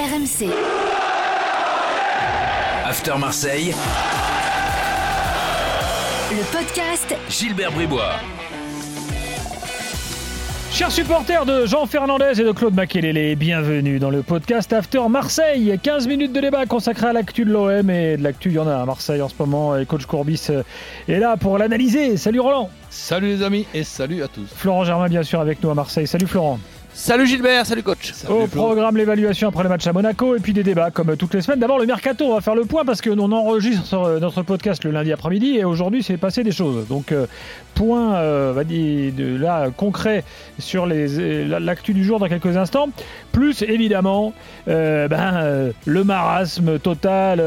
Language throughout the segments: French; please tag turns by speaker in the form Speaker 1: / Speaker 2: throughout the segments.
Speaker 1: RMC.
Speaker 2: After Marseille,
Speaker 1: Le podcast
Speaker 2: Gilbert Bribois.
Speaker 3: Chers supporters de Jean Fernandez et de Claude Makelele, bienvenue dans le podcast After Marseille. 15 minutes de débat consacré à l'actu de l'OM et de l'actu, il y en a à Marseille en ce moment. Et coach Courbis euh, est là pour l'analyser. Salut Roland.
Speaker 4: Salut les amis et salut à tous.
Speaker 3: Florent Germain, bien sûr, avec nous à Marseille. Salut Florent.
Speaker 5: Salut Gilbert, salut coach.
Speaker 3: Au programme, l'évaluation après le match à Monaco et puis des débats comme toutes les semaines. D'abord, le mercato, on va faire le point parce que on enregistre euh, notre podcast le lundi après-midi et aujourd'hui, c'est passé des choses. Donc, euh, point euh, va dire, de, là, concret sur les, l'actu du jour dans quelques instants. Plus, évidemment, euh, ben, euh, le marasme total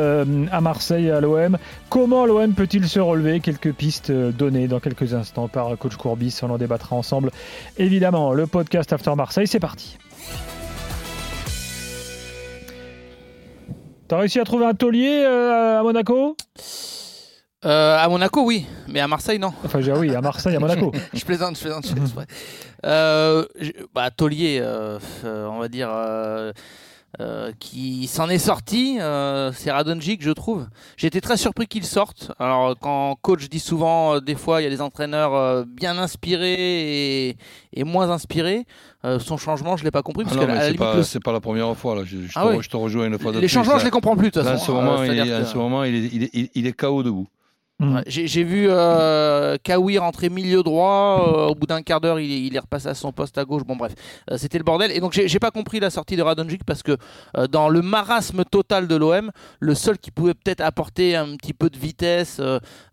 Speaker 3: à Marseille, à l'OM. Comment l'OM peut-il se relever? Quelques pistes euh, données dans quelques instants par coach Courbis. On en débattra ensemble. Évidemment, le podcast After Marseille, c'est parti. T'as réussi à trouver un taulier euh, à Monaco?
Speaker 5: Euh, à Monaco, oui, mais à Marseille, non.
Speaker 3: Enfin, oui, à Marseille, à Monaco.
Speaker 5: je plaisante, je plaisante, je fais exprès. Euh, bah, Taulier, euh, euh, on va dire, euh, qui s'en est sorti, euh, c'est Radonjic, je trouve. J'ai été très surpris qu'il sorte. Alors, quand coach dit souvent, euh, des fois, il y a des entraîneurs euh, bien inspirés et, et moins inspirés. Son changement, je l'ai pas compris.
Speaker 4: Ah
Speaker 5: Parce
Speaker 4: non,
Speaker 5: que
Speaker 4: c'est pas,
Speaker 5: le-
Speaker 4: pas la première fois. Là. Je, je
Speaker 5: Ah
Speaker 4: te,
Speaker 5: oui.
Speaker 4: je te rejoins une fois de
Speaker 5: les
Speaker 4: plus.
Speaker 5: changements,
Speaker 4: là.
Speaker 5: je les comprends plus de toute
Speaker 4: en
Speaker 5: façon.
Speaker 4: ce moment, il,
Speaker 5: c'est-à-dire
Speaker 4: est, en
Speaker 5: que-
Speaker 4: ce moment il, est, il, est, il est KO debout.
Speaker 3: Mm.
Speaker 5: J'ai vu euh, Kawi rentrer milieu droit. euh, au bout d'un quart d'heure, il, est- il est repassé à son poste à gauche. Bon, bref, euh, c'était le bordel. Et donc, j'ai pas compris la sortie de Radonjic parce que dans le marasme total de l'OM, le seul qui pouvait peut-être apporter un petit peu de vitesse,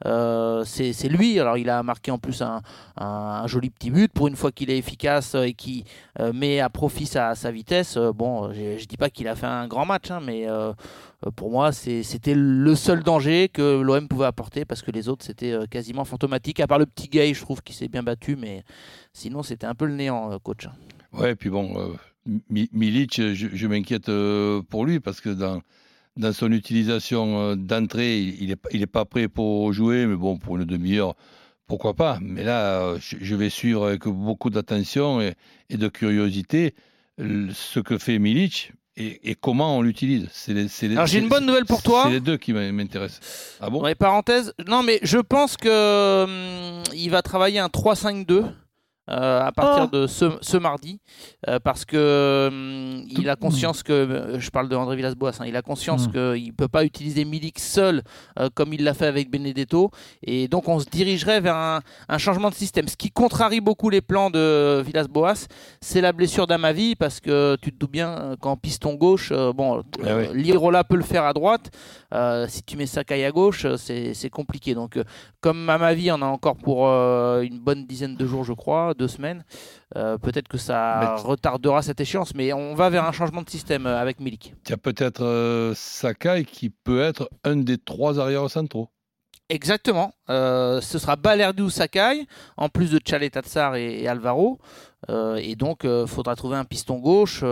Speaker 5: c'est lui. Alors, il a marqué en plus un, un- un joli petit but pour une fois qu'il est efficace et qui met à profit sa, sa vitesse. bon, je dis pas qu'il a fait un grand match, hein, mais pour moi, c'était le seul danger que l'OM pouvait apporter parce que les autres, c'était euh, quasiment fantomatique. À part le petit Gay, je trouve qu'il s'est bien battu, mais sinon, c'était un peu le néant, euh, coach.
Speaker 4: Ouais, puis bon, euh, Mi- Milic, je, m'inquiète euh, pour lui parce que dans, son utilisation euh, d'entrée, il n'est est pas prêt pour jouer, mais bon, pour une demi-heure, pourquoi pas. Mais là, euh, je, vais suivre avec beaucoup d'attention et, de curiosité ce que fait Milic et, et comment on l'utilise? Les- les-
Speaker 5: Alors, j'ai une bonne nouvelle pour toi.
Speaker 4: C'est les deux qui m'intéressent. Ah bon?
Speaker 5: Ouais, parenthèse. Non, mais je pense que hum, il va travailler un 3-5-2 euh, à partir
Speaker 3: Oh.
Speaker 5: de ce, ce mardi, euh, parce que hum, il a conscience que, euh, je parle de André Villas-Boas, hein, il a conscience
Speaker 3: Mm.
Speaker 5: qu'il ne peut pas utiliser Milik seul euh, comme il l'a fait avec Benedetto, et donc on se dirigerait vers un, un changement de système. Ce qui contrarie beaucoup les plans de Villas-Boas, c'est la blessure d'Amavi, parce que tu te doutes bien qu'en piston gauche, bon,
Speaker 4: oui.
Speaker 5: Lirola peut le faire à droite, si tu mets Sakai à gauche, c'est compliqué. Donc, comme à ma vie, on a encore pour une bonne dizaine de jours, je crois, deux semaines. euh, Peut-être que ça
Speaker 4: Mais-
Speaker 5: retardera cette échéance, mais on va vers un changement de système euh, avec Milik.
Speaker 4: Il y a peut-être euh, Sakai qui peut être un des trois arrières centraux.
Speaker 5: Exactement. Euh, ce sera Balerdi ou Sakai, en plus de Chalet Tatsar et, et Alvaro. Et donc, il faudra trouver un piston gauche.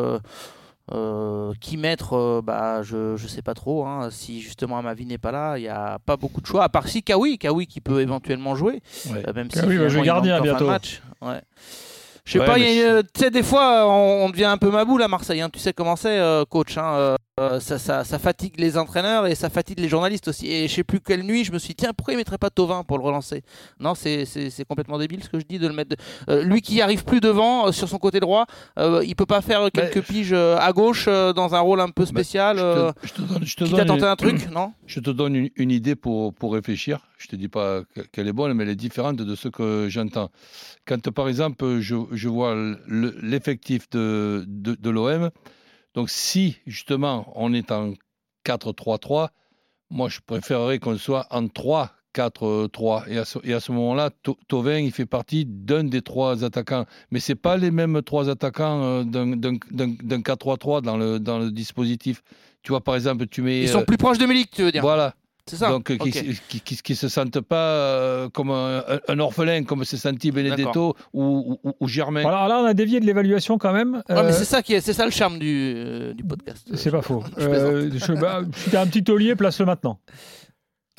Speaker 5: Euh, qui mettre, euh, bah, je ne sais pas trop. hein. si justement Amavi n'est pas là, il n'y a pas beaucoup de choix. À part si Kawi, Kawi qui peut éventuellement jouer.
Speaker 4: Ouais.
Speaker 5: Euh, même si
Speaker 3: va jouer gardien bientôt.
Speaker 5: match. Ouais. Je sais
Speaker 4: Ouais,
Speaker 5: pas, tu sais, des fois, on, on devient un peu maboule à Marseille. hein. Tu sais comment c'est, coach. hein. Euh, ça, ça, ça fatigue les entraîneurs et ça fatigue les journalistes aussi. Et je sais plus quelle nuit, je me suis dit, tiens, pourquoi il mettrait pas Tovin pour le relancer? Non, c'est complètement débile ce que je dis de le mettre. de- Euh, lui qui arrive plus devant, euh, sur son côté droit, il peut pas faire quelques piges euh, à gauche dans un rôle un peu spécial.
Speaker 4: Je te, je te donne, je te une-
Speaker 5: un truc, non?
Speaker 4: Je te donne une, une idée pour, pour réfléchir. Je te dis pas que- qu'elle est bonne, mais elle est différente de ce que j'entends. Quand, par exemple, je, je vois le- l'effectif de, de, de l'OM, donc si justement on est en 4-3-3, moi je préférerais qu'on soit en 3-4-3. Et à ce, et à ce moment-là, To- Thauvin, il fait partie d'un des trois attaquants. Mais ce pas les mêmes trois attaquants euh, d'un 4-3-3 dans le, dans le dispositif. Tu vois, par exemple, tu mets.
Speaker 5: Ils sont
Speaker 4: euh,
Speaker 5: plus proches de Milik, tu veux dire
Speaker 4: Voilà.
Speaker 5: C'est ça
Speaker 4: Donc, euh, qui,
Speaker 5: Ok.
Speaker 4: qui, qui, qui se sentent pas euh, comme un, un orphelin, comme s'est senti Benedetto ou, ou, ou Germain.
Speaker 3: Alors là, on a dévié de l'évaluation quand même.
Speaker 5: Ouais, mais
Speaker 3: Euh,
Speaker 5: c'est ça qui est, c'est ça le charme du, euh, du podcast.
Speaker 3: c'est pas faux.
Speaker 5: Je
Speaker 3: Euh, je, bah, si t'as un petit taulier, place-le maintenant.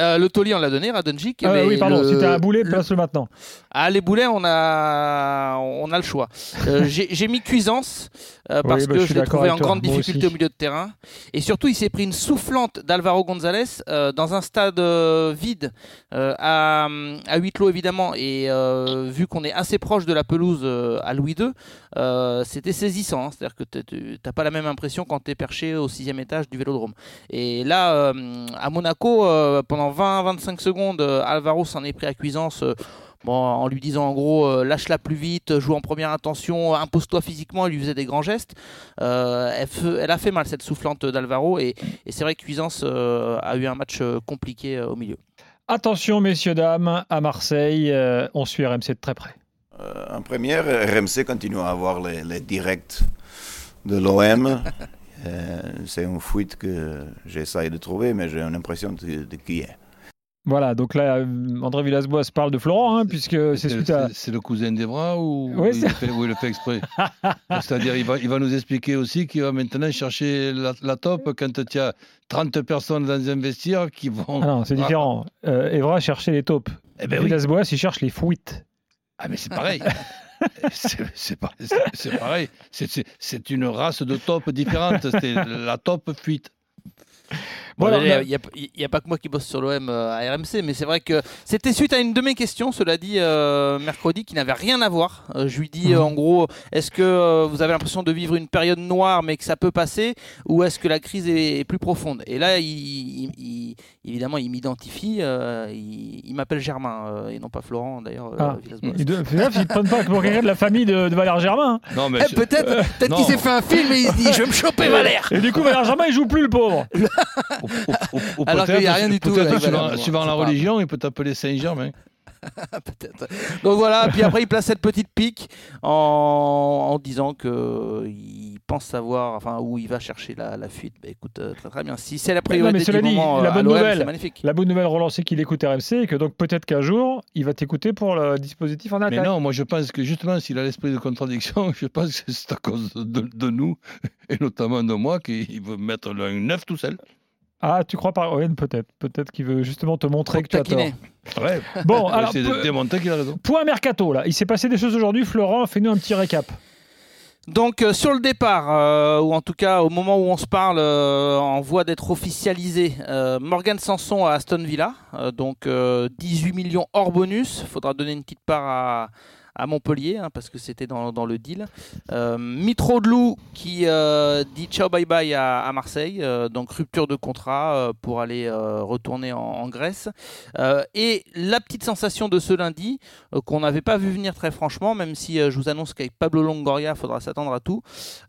Speaker 5: Euh, le taulier, on l'a donné, Radonjic.
Speaker 3: Ah
Speaker 5: mais
Speaker 3: oui, pardon,
Speaker 5: le-
Speaker 3: si t'as un boulet,
Speaker 5: le-
Speaker 3: place-le maintenant.
Speaker 5: Ah, les boulets, on a, on a le choix. Euh, J'ai mis Cuisance euh, parce
Speaker 3: bah,
Speaker 5: que
Speaker 3: je
Speaker 5: l'ai trouvé en
Speaker 3: toi,
Speaker 5: grande difficulté
Speaker 3: aussi.
Speaker 5: au milieu de terrain. Et surtout, il s'est pris une soufflante d'Alvaro González euh, dans un stade vide, à, à huis clos évidemment. Et vu qu'on est assez proche de la pelouse à Louis II, c'était saisissant. hein. C'est-à-dire que t'es- tu n'as pas la même impression quand tu es perché au sixième étage du vélodrome. Et là, à Monaco, euh, pendant 20-25 secondes, euh, Alvaro s'en est pris à Cuisance. euh, Bon, en lui disant en gros, euh, lâche-la plus vite, joue en première intention, impose-toi physiquement, il lui faisait des grands gestes. Euh, elle, fe- elle a fait mal cette soufflante d'Alvaro et, et c'est vrai que Cuisance euh, a eu un match compliqué euh, au milieu.
Speaker 3: Attention, messieurs, dames, à Marseille, euh, on suit RMC de très près.
Speaker 1: Euh, en première, RMC continue à avoir les, les directs de l'OM. Euh, c'est une fuite que j'essaye de trouver, mais j'ai l'impression de, de qui est.
Speaker 3: Voilà, donc là, André Villas-Boas parle de Florent, hein, puisque c'est suite à.
Speaker 4: c'est- c'est le cousin d'Evra ou,
Speaker 3: Oui,
Speaker 4: ou il fait, ou il le fait exprès C'est-à-dire, il va, il va nous expliquer aussi qu'il va maintenant chercher la, la top quand tu as 30 personnes dans un vestiaire qui vont.
Speaker 3: Ah non, c'est différent. Euh, Evra cherchait les taupes.
Speaker 4: Eh ben oui.
Speaker 3: Villas-Boas, il cherche les fuites.
Speaker 4: Ah, mais c'est pareil. C'est pareil. C'est une race de top différente. C'est la top fuite.
Speaker 3: Voilà,
Speaker 5: Bon, il
Speaker 3: a-
Speaker 5: n'y a, il y a pas que moi qui bosse sur l'OM euh, à RMC, mais c'est vrai que c'était suite à une de mes questions, cela dit, euh, mercredi, qui n'avait rien à voir. Euh, je lui dis
Speaker 3: Mhm.
Speaker 5: en gros, est-ce que euh, vous avez l'impression de vivre une période noire mais que ça peut passer, ou est-ce que la crise est, est plus profonde? Et là, il, il- il- évidemment, il m'identifie, euh, il, il m'appelle Germain, euh, et non pas Florent d'ailleurs. euh,
Speaker 3: Ah, ils ne prennent pas pour quelqu'un de la famille de, de Valère Germain. hein.
Speaker 4: Non, mais
Speaker 5: Eh,
Speaker 4: je-
Speaker 5: peut-être peut-être
Speaker 4: non.
Speaker 5: qu'il s'est fait un film et il se dit je vais me choper Valère
Speaker 3: Et du coup, Valère Germain, il joue plus le pauvre.
Speaker 4: Ou- ou
Speaker 5: Alors qu'il y a
Speaker 4: peut-être-
Speaker 5: rien du tout
Speaker 4: suivant,
Speaker 5: c'est
Speaker 4: la religion, il peut t'appeler Saint-Germain.
Speaker 5: Peut-être. Donc voilà, puis après il place cette petite pique en, en disant que il pense savoir, enfin où il va chercher la, la fuite. Bah, écoute, euh, très très bien. Si c'est la
Speaker 3: non,
Speaker 5: priorité
Speaker 3: mais cela
Speaker 5: du
Speaker 3: dit,
Speaker 5: moment
Speaker 3: la
Speaker 5: euh, à
Speaker 3: bonne nouvelle-
Speaker 5: c'est magnifique.
Speaker 3: La bonne nouvelle relancée qu'il écoute RMC et que donc peut-être qu'un jour, il va t'écouter pour le dispositif en
Speaker 4: Mais
Speaker 3: attaque.
Speaker 4: non, moi je pense que justement, s'il a l'esprit de contradiction, je pense que c'est à cause de, de nous, et notamment de moi, qu'il veut mettre le 9 tout seul.
Speaker 3: Ah, tu crois pas Owen Peut-être. Peut-être qu'il veut justement te montrer que tu as tort.
Speaker 4: Ouais.
Speaker 3: Bon, alors,
Speaker 4: c'est de démontrer qu'il a raison.
Speaker 3: point mercato, là. Il s'est passé des choses aujourd'hui. Florent, fais-nous un petit récap.
Speaker 5: Donc euh, sur le départ, euh, ou en tout cas au moment où on se parle, euh, en voie d'être officialisé, euh, Morgan Sanson à Aston Villa, euh, donc euh, 18 millions hors bonus. Faudra donner une petite part à, à Montpellier hein, parce que c'était dans, le deal. Euh, Mitroglou qui euh, dit ciao bye bye à, Marseille, euh, donc rupture de contrat euh, pour aller retourner en, Grèce. Et la petite sensation de ce lundi qu'on n'avait pas vu venir très franchement, même si je vous annonce qu'avec Pablo Longoria, il faudra s'attendre à tout.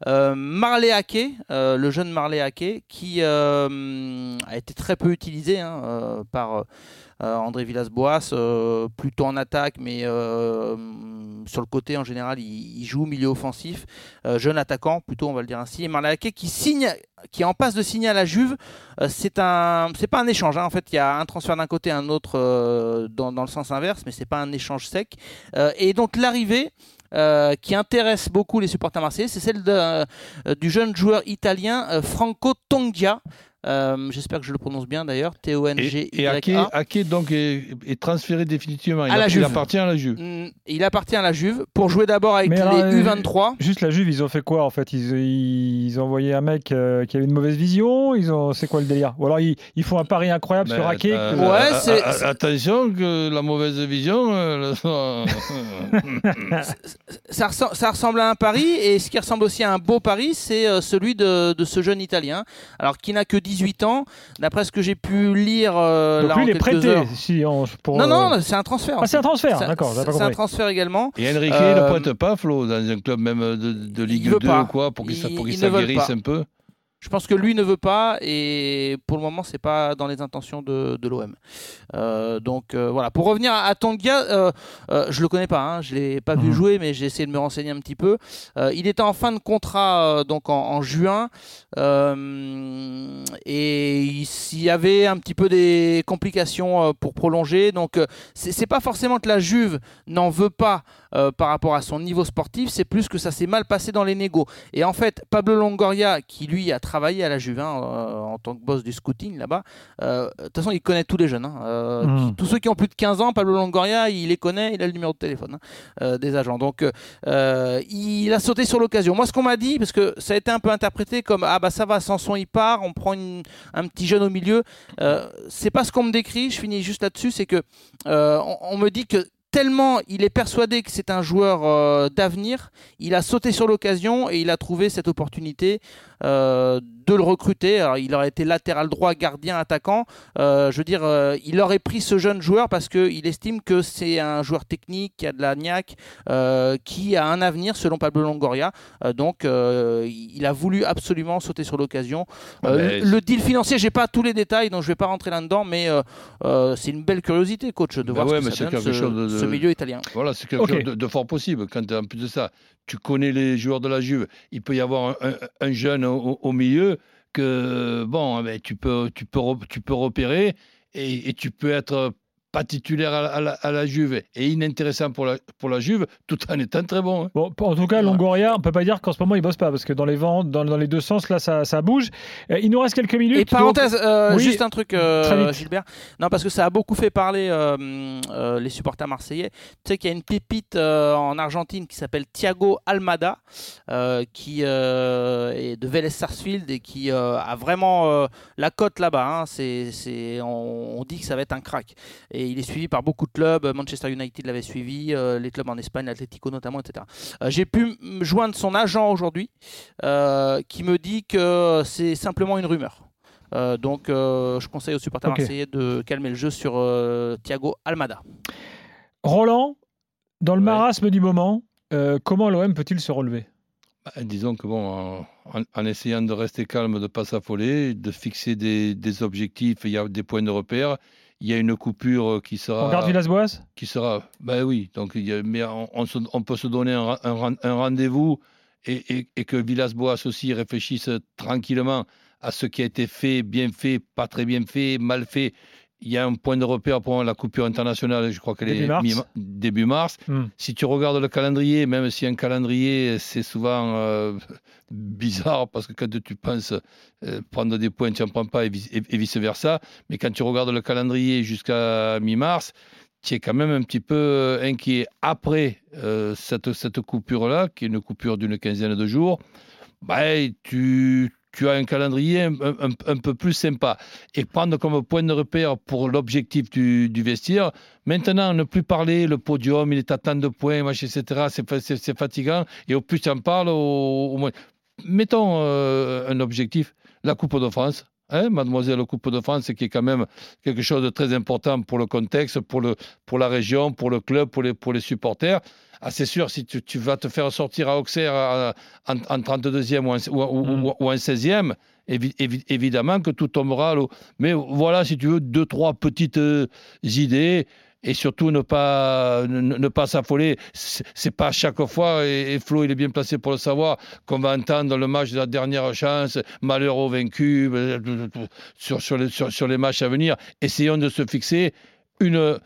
Speaker 5: Marley le jeune Marley qui a été très peu utilisé hein, par André Villas-Boas, euh, plutôt en attaque, mais euh, sur le côté en général, il, joue milieu offensif, euh, jeune attaquant, plutôt on va le dire ainsi. Et Ake qui signe, qui est en passe de signer à la Juve, euh, c'est un, c'est pas un échange. hein. En fait, il y a un transfert d'un côté, un autre euh, dans, le sens inverse, mais c'est pas un échange sec. Euh, et donc l'arrivée. euh, qui intéresse beaucoup les supporters marseillais, c'est celle euh, du jeune joueur italien euh, Franco Tongia. Euh, J'espère que je le prononce bien d'ailleurs.
Speaker 4: Et, et
Speaker 5: T-O-N-G-Y-A.
Speaker 4: Ake, Ake, donc est, est transféré définitivement. Il,
Speaker 5: À la
Speaker 4: a- il appartient à la Juve.
Speaker 5: Mm, Il appartient à la Juve pour jouer d'abord avec
Speaker 3: Mais
Speaker 5: les
Speaker 3: alors, euh,
Speaker 5: U23.
Speaker 3: Juste la Juve, ils ont fait quoi en fait? Ils, ils ont envoyé un mec euh, qui avait une mauvaise vision? Ils ont, c'est quoi le délire? Ou alors ils, ils font un pari incroyable
Speaker 4: Mais,
Speaker 3: sur Ake.
Speaker 4: euh,
Speaker 3: que-
Speaker 5: Ouais,
Speaker 4: a- a- Attention que la mauvaise vision. euh,
Speaker 5: ça, ressemble, ça ressemble à un pari et ce qui ressemble aussi à un beau pari, c'est celui de, de ce jeune Italien. Alors qui n'a que 18 ans, d'après ce que j'ai pu lire euh,
Speaker 3: Donc
Speaker 5: là
Speaker 3: lui,
Speaker 5: en
Speaker 3: il est
Speaker 5: quelques
Speaker 3: prêté.
Speaker 5: heures.
Speaker 3: Si on, pour,
Speaker 5: Non,
Speaker 3: euh,
Speaker 5: non, c'est un transfert.
Speaker 3: Ah, c'est un transfert,
Speaker 5: C'est-
Speaker 3: d'accord, j'avais pas
Speaker 5: C'est un
Speaker 3: compris.
Speaker 5: transfert également.
Speaker 4: Et Enrique
Speaker 5: Euh,
Speaker 4: ne pointe pas, Flo, dans un club même de, de Ligue
Speaker 5: il veut
Speaker 4: 2
Speaker 5: pas.
Speaker 4: ou quoi, pour qu'il
Speaker 5: Il- ne pas.
Speaker 4: un peu.
Speaker 5: Je pense que lui ne veut pas et pour le moment c'est pas dans les intentions de, de l'OM. Euh, donc euh, voilà. Pour revenir à, à Tonga, euh, euh, je le connais pas, hein, je l'ai pas vu
Speaker 3: Mhm.
Speaker 5: jouer, mais j'ai essayé de me renseigner un petit peu. Il était en fin de contrat donc en, en juin et il y avait un petit peu des complications pour prolonger. Donc c'est pas forcément que la Juve n'en veut pas par rapport à son niveau sportif, c'est plus que ça s'est mal passé dans les négos. Et en fait, Pablo Longoria, qui lui a travaillé à la Juve hein, euh, en tant que boss du scouting là-bas. Euh, De toute façon, il connaît tous les jeunes. hein. Euh,
Speaker 3: Mm.
Speaker 5: Tous ceux qui ont plus de 15 ans, Pablo Longoria, il les connaît, il a le numéro de téléphone hein, des agents. Donc, il a sauté sur l'occasion. Moi, ce qu'on m'a dit, parce que ça a été un peu interprété comme ah bah ça va, Sanson il part, on prend une- un petit jeune au milieu. C'est pas ce qu'on me décrit. Je finis juste là-dessus, c'est que on, on me dit que tellement il est persuadé que c'est un joueur euh, d'avenir, il a sauté sur l'occasion et il a trouvé cette opportunité euh, de le recruter. Alors, il aurait été latéral droit, gardien, attaquant. Euh, je veux dire, il aurait pris ce jeune joueur parce qu'il estime que c'est un joueur technique, qui a de la niaque, qui a un avenir selon Pablo Longoria. Donc, il a voulu absolument sauter sur l'occasion.
Speaker 4: Ah, mais
Speaker 5: le deal financier, j'ai pas tous les détails, donc je vais pas rentrer là-dedans, mais c'est une belle curiosité, coach, de
Speaker 4: Ben
Speaker 5: voir
Speaker 4: ouais,
Speaker 5: ce que ça donne, ce,
Speaker 4: de-
Speaker 5: ce milieu italien.
Speaker 4: Voilà, c'est quelque chose de, de fort possible. Quand en plus de ça, tu connais les joueurs de la Juve, il peut y avoir un, un- un jeune au, au milieu que bon, ben, tu peux, tu peux, tu peux repérer et, et tu peux être pas titulaire à, la- à la, à la Juve et inintéressant pour la, pour la Juve, tout en étant très bon. hein.
Speaker 3: Bon, en tout cas, Longoria, on peut pas dire qu'en ce moment il bosse pas parce que dans les ventes, dans, dans les deux sens, là, ça, ça bouge. Euh, il nous reste quelques minutes.
Speaker 5: Et parenthèse, euh,
Speaker 3: Oui,
Speaker 5: juste un truc, euh. Gilbert. Non, parce que ça a beaucoup fait parler euh, euh, les supporters marseillais. Tu sais qu'il y a une pépite euh, en Argentine qui s'appelle Thiago Almada, euh, qui euh, est de Vélez Sarsfield et qui euh, a vraiment euh, la cote là-bas. hein. C'est, c'est, on, on dit que ça va être un crack. Et il est suivi par beaucoup de clubs. Manchester United l'avait suivi, euh, les clubs en Espagne, l'Atlético notamment, etc. Euh, j'ai pu me joindre son agent aujourd'hui, euh, qui me dit que c'est simplement une rumeur. Euh, donc, euh, je conseille aux supporters
Speaker 3: Ok.
Speaker 5: marseillais de calmer le jeu sur euh, Thiago Almada.
Speaker 3: Roland, dans le
Speaker 4: Ouais.
Speaker 3: marasme du moment, euh, comment l'OM peut-il se relever?
Speaker 4: Bah, disons que bon, en, en- en essayant de rester calme, de ne pas s'affoler, de fixer des, des objectifs, il y a des points de repère. Il y a une coupure qui sera.
Speaker 3: On garde Villas-Boas
Speaker 4: qui sera. Ben oui, donc il y a- mais on, on se- on peut se donner un rendez-vous et, et- et que Villas-Boas aussi réfléchisse tranquillement à ce qui a été fait, bien fait, pas très bien fait, mal fait. Il y a un point de repère pour la coupure internationale, je crois qu'elle est
Speaker 3: mars.
Speaker 4: début mars.
Speaker 3: Hmm.
Speaker 4: Si tu regardes le calendrier, même si un calendrier, c'est souvent euh, bizarre, parce que quand tu penses euh, prendre des points, tu n'en prends pas, et, vice- et- et vice-versa. Mais quand tu regardes le calendrier jusqu'à mi-mars, tu es quand même un petit peu euh, inquiet. Après euh, cette, cette coupure-là, qui est une coupure d'une quinzaine de jours, bah, tu, tu as un calendrier un, peu plus sympa. Et prendre comme point de repère pour l'objectif du, du vestiaire, maintenant, ne plus parler, le podium, il est à tant de points, etc., c'est fa- c'est c'est fatigant. Et au plus tu en parles, au, au moins... Mettons euh, un objectif, la Coupe de France. Hein, mademoiselle Coupe de France, qui est quand même quelque chose de très important pour le contexte, pour, le, pour la région, pour le club, pour les, pour les supporters. Ah, c'est sûr, si tu, tu vas te faire sortir à Auxerre à- en, en 32e ou en, ou, ou-
Speaker 3: Mm.
Speaker 4: ou- ou en 16e, évi- évi- évidemment que tout tombera à l'eau. Mais voilà, si tu veux, deux, trois petites euh, idées. Et surtout ne pas ne, ne pas s'affoler. C'est pas chaque fois, et, Flo il est bien placé pour le savoir, qu'on va entendre le match de la dernière chance, malheur au vaincu, euh, sur, sur, les, sur, sur les matchs à venir. Essayons de se fixer une,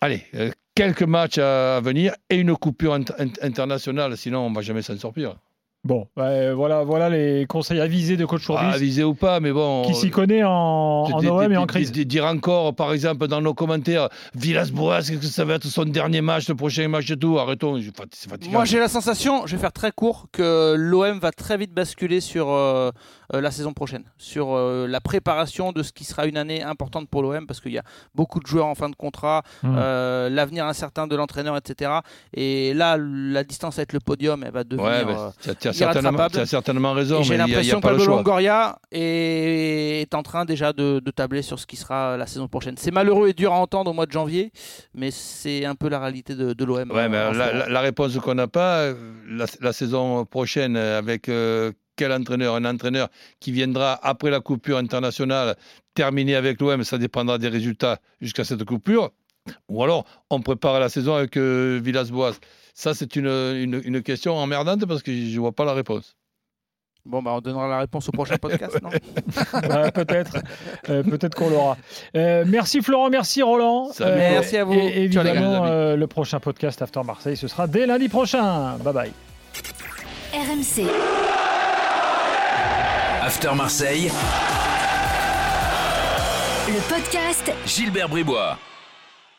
Speaker 4: allez, euh, quelques matchs à venir et une coupure int- int- internationale, sinon on va jamais s'en sortir.
Speaker 3: Bon, ouais, voilà, voilà les conseils avisés de coach
Speaker 4: Ah,
Speaker 3: Courbis,
Speaker 4: avisé ou pas, mais bon.
Speaker 3: qui s'y connaît en, en
Speaker 4: Di-
Speaker 3: OM et en crise.
Speaker 4: di- Dire encore, par exemple, dans nos commentaires, Villas-Boas, est-ce que ça va être son dernier match, le prochain match et tout? Arrêtons, je- c'est fatigant.
Speaker 5: Moi, j'ai la sensation, je vais faire très court, que l'OM va très vite basculer sur euh, euh, la saison prochaine, sur euh, la préparation de ce qui sera une année importante pour l'OM, parce qu'il y a beaucoup de joueurs en fin de contrat,
Speaker 3: Hmm.
Speaker 5: euh, l'avenir incertain de l'entraîneur, etc. Et là, la distance avec le podium, elle va devenir.
Speaker 4: Ouais,
Speaker 5: euh,
Speaker 4: tu as, certainement,
Speaker 5: irrattrapable.
Speaker 4: tu as certainement raison,
Speaker 5: j'ai l'impression que
Speaker 4: le.
Speaker 5: Longoria est, est en train déjà de, de tabler sur ce qui sera la saison prochaine. C'est malheureux et dur à entendre au mois de janvier, mais c'est un peu la réalité de, de l'OM.
Speaker 4: Ouais,
Speaker 5: euh,
Speaker 4: la, la- réponse qu'on n'a pas, euh, la, la saison prochaine, euh, avec euh, quel entraîneur Un entraîneur qui viendra après la coupure internationale, terminer avec l'OM, ça dépendra des résultats jusqu'à cette coupure. Ou alors, on prépare la saison avec euh, Villas-Boas. Ça, c'est une, une, une question emmerdante parce que je ne vois pas la réponse.
Speaker 5: Bon, bah, on donnera la réponse au prochain podcast, non
Speaker 3: Ouais, peut-être, Euh, peut-être qu'on l'aura. Euh, merci Florent, merci Roland.
Speaker 4: Salut.
Speaker 5: Merci à vous.
Speaker 3: Et
Speaker 5: Ciao, les gars.
Speaker 3: évidemment, euh, le prochain podcast After Marseille, ce sera dès lundi prochain. Bye bye.
Speaker 6: RMC.
Speaker 2: After Marseille,
Speaker 6: Le podcast
Speaker 2: Gilbert Bribois.